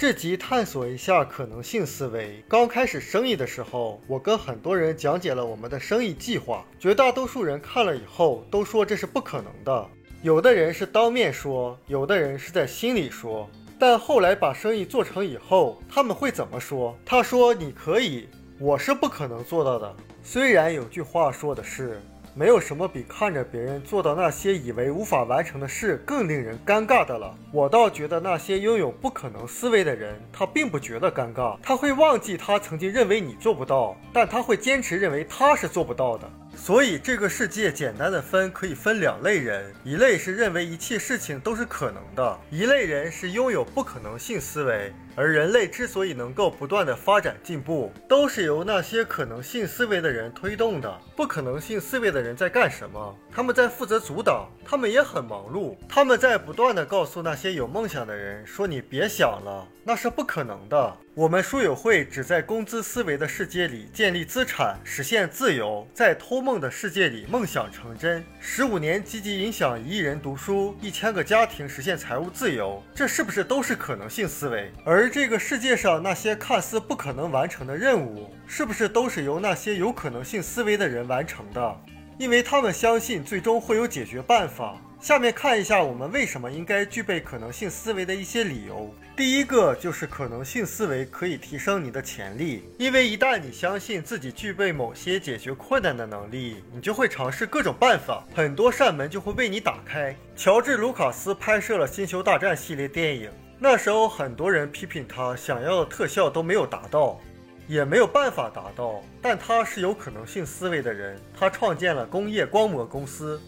这集探索一下可能性思维。刚开始生意的时候，我跟很多人讲解了我们的生意计划，绝大多数人看了以后都说这是不可能的。有的人是当面说，有的人是在心里说。但后来把生意做成以后，他们会怎么说？他说：“你可以，我是不可能做到的。”虽然有句话说的是。没有什么比看着别人做到那些以为无法完成的事更令人尴尬的了。我倒觉得那些拥有不可能思维的人，他并不觉得尴尬，他会忘记他曾经认为你做不到，但他会坚持认为他是做不到的。所以这个世界简单的分可以分两类人，一类是认为一切事情都是可能的，一类人是拥有不可能性思维。而人类之所以能够不断的发展进步，都是由那些可能性思维的人推动的。不可能性思维的人在干什么？他们在负责阻挡，他们也很忙碌。他们在不断的告诉那些有梦想的人说：“你别想了，那是不可能的。”我们书友会只在工资思维的世界里建立资产，实现自由，在偷梦的世界里梦想成真。十五年积极影响一亿人读书，一千个家庭实现财务自由，这是不是都是可能性思维？而这个世界上那些看似不可能完成的任务，是不是都是由那些有可能性思维的人完成的？因为他们相信最终会有解决办法。下面看一下我们为什么应该具备可能性思维的一些理由。第一个就是可能性思维可以提升你的潜力，因为一旦你相信自己具备某些解决困难的能力，你就会尝试各种办法，很多扇门就会为你打开。乔治·卢卡斯拍摄了《星球大战》系列电影，那时候很多人批评他想要的特效都没有达到，也没有办法达到，但他是有可能性思维的人，他创建了工业光魔公司。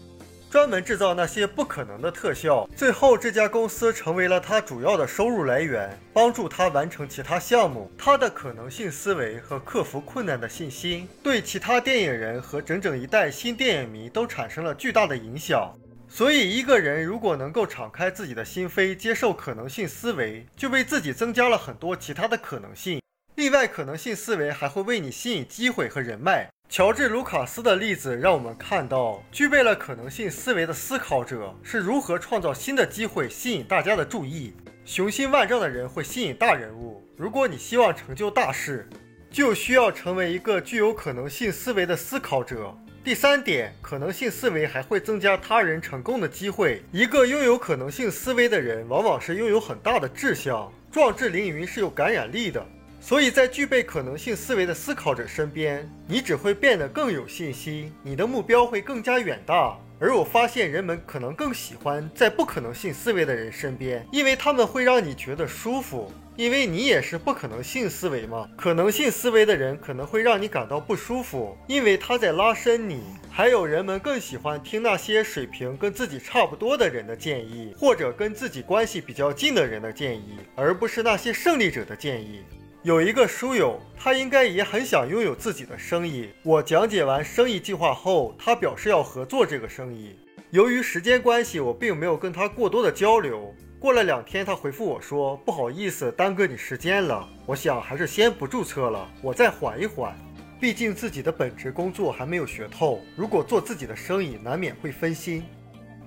专门制造那些不可能的特效，最后这家公司成为了他主要的收入来源，帮助他完成其他项目。他的可能性思维和克服困难的信心，对其他电影人和整整一代新电影迷都产生了巨大的影响。所以，一个人如果能够敞开自己的心扉，接受可能性思维，就为自己增加了很多其他的可能性。另外，可能性思维还会为你吸引机会和人脉。乔治·卢卡斯的例子让我们看到，具备了可能性思维的思考者是如何创造新的机会，吸引大家的注意。雄心万丈的人会吸引大人物。如果你希望成就大事，就需要成为一个具有可能性思维的思考者。第三点，可能性思维还会增加他人成功的机会。一个拥有可能性思维的人，往往是拥有很大的志向，壮志凌云，是有感染力的。所以在具备可能性思维的思考者身边，你只会变得更有信心，你的目标会更加远大。而我发现人们可能更喜欢在不可能性思维的人身边，因为他们会让你觉得舒服。因为你也是不可能性思维嘛，可能性思维的人可能会让你感到不舒服，因为他在拉伸你。还有人们更喜欢听那些水平跟自己差不多的人的建议，或者跟自己关系比较近的人的建议，而不是那些胜利者的建议。有一个书友，他应该也很想拥有自己的生意。我讲解完生意计划后，他表示要合作这个生意。由于时间关系，我并没有跟他过多的交流。过了两天，他回复我说：“不好意思，耽搁你时间了。我想还是先不注册了，我再缓一缓。毕竟自己的本职工作还没有学透，如果做自己的生意，难免会分心。”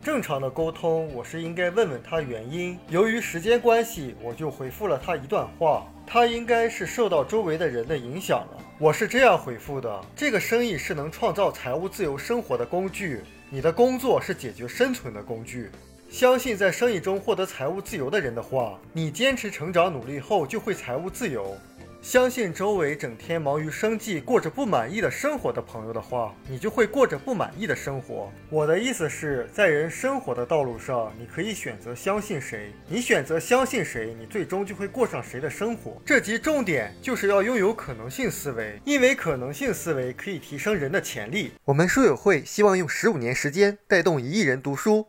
正常的沟通，我是应该问问他原因。由于时间关系，我就回复了他一段话。他应该是受到周围的人的影响了。我是这样回复的：这个生意是能创造财务自由生活的工具，你的工作是解决生存的工具。相信在生意中获得财务自由的人的话，你坚持成长努力后就会财务自由。相信周围整天忙于生计、过着不满意的生活的朋友的话，你就会过着不满意的生活。我的意思是在人生活的道路上，你可以选择相信谁，你选择相信谁，你最终就会过上谁的生活。这集重点就是要拥有可能性思维，因为可能性思维可以提升人的潜力。我们书友会希望用十五年时间带动一亿人读书，